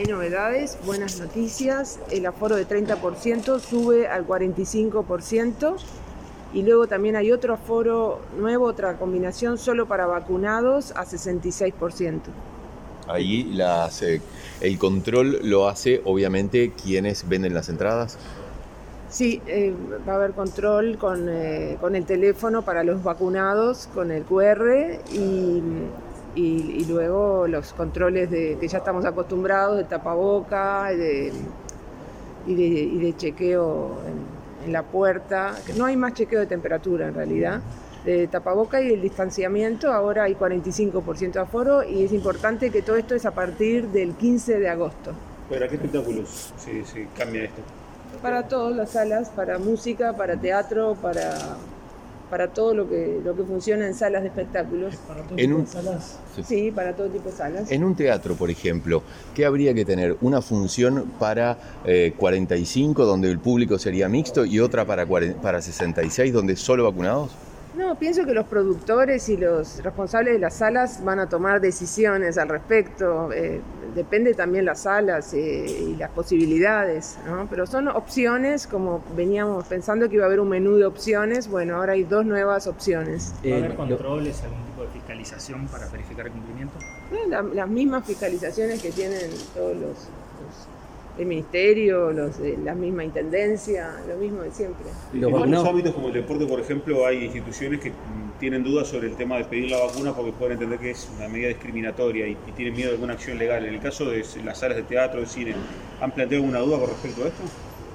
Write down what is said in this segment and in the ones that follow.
hay novedades, buenas noticias. El aforo de 30% sube al 45%. Y luego también hay otro aforo nuevo, otra combinación solo para vacunados a 66%. Ahí las, eh, el control lo hace obviamente quienes venden las entradas. Sí, eh, va a haber control con, eh, con, el teléfono para los vacunados, con el QR y, y, luego los controles de, que ya estamos acostumbrados de tapaboca y de, y de chequeo en, en, la puerta. No hay más chequeo de temperatura en realidad, de tapaboca y el distanciamiento. Ahora hay 45% de aforo y es importante que todo esto es a partir del 15 de agosto. ¿Para qué espectáculos se, se cambia esto? Para todas las salas, para música, para teatro, para, para todo lo que, lo que funciona en salas de espectáculos. ¿Para todo En tipo un- de salas? Sí, para todo tipo de salas. En un teatro, por ejemplo, ¿qué habría que tener? Una función para eh, 45, donde el público sería mixto, y otra para, 40 para 66, donde solo vacunados. No, pienso que los productores y los responsables de las salas van a tomar decisiones al respecto. Eh, depende también las salas eh, y las posibilidades, ¿no? Pero son opciones, como veníamos pensando que iba a haber un menú de opciones, bueno, ahora hay dos nuevas opciones. ¿Va a Eh, haber lo- controles, algún tipo de fiscalización para verificar el cumplimiento? Eh, la- las mismas fiscalizaciones que tienen todos los, los- el ministerio, los de la misma intendencia, lo mismo de siempre. Los en otros vacunados- ámbitos como el deporte, por ejemplo, hay instituciones que tienen dudas sobre el tema de pedir la vacuna porque pueden entender que es una medida discriminatoria y, y tienen miedo de alguna acción legal. En el caso de las salas de teatro, de cine, ¿han planteado alguna duda con respecto a esto?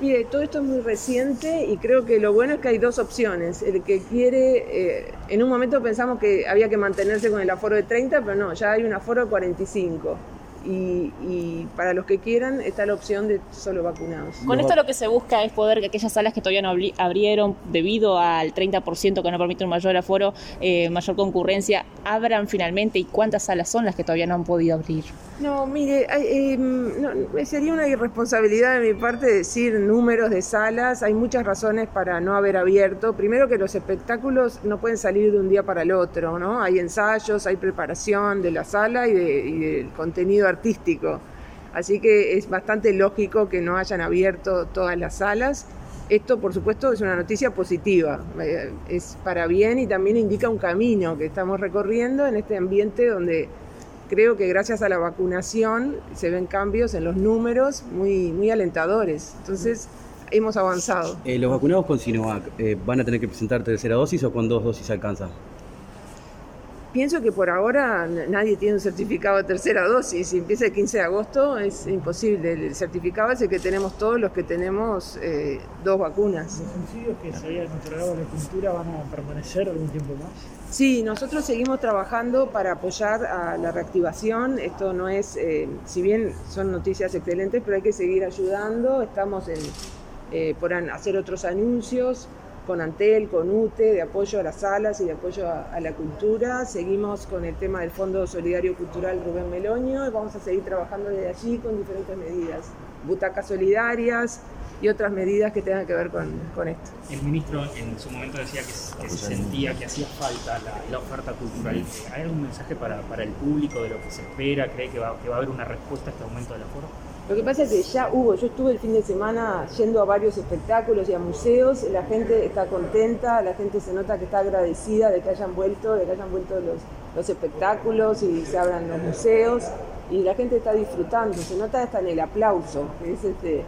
Mire, todo esto es muy reciente y creo que lo bueno es que hay dos opciones. El que quiere, eh, en un momento pensamos que había que mantenerse con el aforo de 30, pero no, ya hay un aforo de 45. Y, y para los que quieran está la opción de solo vacunados. Con esto lo que se busca es poder que aquellas salas que todavía no abri- abrieron debido al 30% que no permite un mayor aforo, eh, mayor concurrencia, abran finalmente y cuántas salas son las que todavía no han podido abrir. No, mire, eh, no, sería una irresponsabilidad de mi parte decir números de salas. Hay muchas razones para no haber abierto. Primero que los espectáculos no pueden salir de un día para el otro, ¿no? Hay ensayos, hay preparación de la sala y, de- y del contenido artístico. Así que es bastante lógico que no hayan abierto todas las salas. Esto, por supuesto, es una noticia positiva. Eh, Es para bien y también indica un camino que estamos recorriendo en este ambiente donde creo que gracias a la vacunación se ven cambios en los números muy, muy alentadores. Entonces, hemos avanzado. Eh, los vacunados con Sinovac eh, van a tener que presentar tercera dosis o con dos dosis alcanza. Pienso que por ahora nadie tiene un certificado de tercera dosis. Si empieza el 15 de agosto es imposible. El certificado es el que tenemos todos los que tenemos eh, dos vacunas. ¿Los subsidios que se habían otorgado a la cultura van a permanecer algún tiempo más? Sí, nosotros seguimos trabajando para apoyar a la reactivación. Esto no es, eh, si bien son noticias excelentes, pero hay que seguir ayudando. Estamos en, eh, por hacer otros anuncios con Antel, con UTE, de apoyo a las salas y de apoyo a, a la cultura. Seguimos con el tema del Fondo Solidario Cultural Rubén Meloño y vamos a seguir trabajando desde allí con diferentes medidas, butacas solidarias y otras medidas que tengan que ver con, con esto. El ministro en su momento decía que, que se sentía que hacía falta la, la oferta cultural. ¿Hay algún mensaje para, para el público de lo que se espera? ¿Cree que va, que va a haber una respuesta a este aumento del aforo? Lo que pasa es que ya hubo, yo estuve el fin de semana yendo a varios espectáculos y a museos, la gente está contenta, la gente se nota que está agradecida de que hayan vuelto, de que hayan vuelto los, los espectáculos y se abran los museos y la gente está disfrutando, se nota hasta en el aplauso, que es este,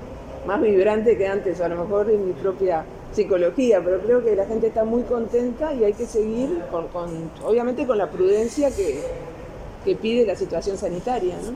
más vibrante que antes, o a lo mejor en mi propia psicología, pero creo que la gente está muy contenta y hay que seguir con, con- obviamente con la prudencia que, que pide la situación sanitaria, ¿no?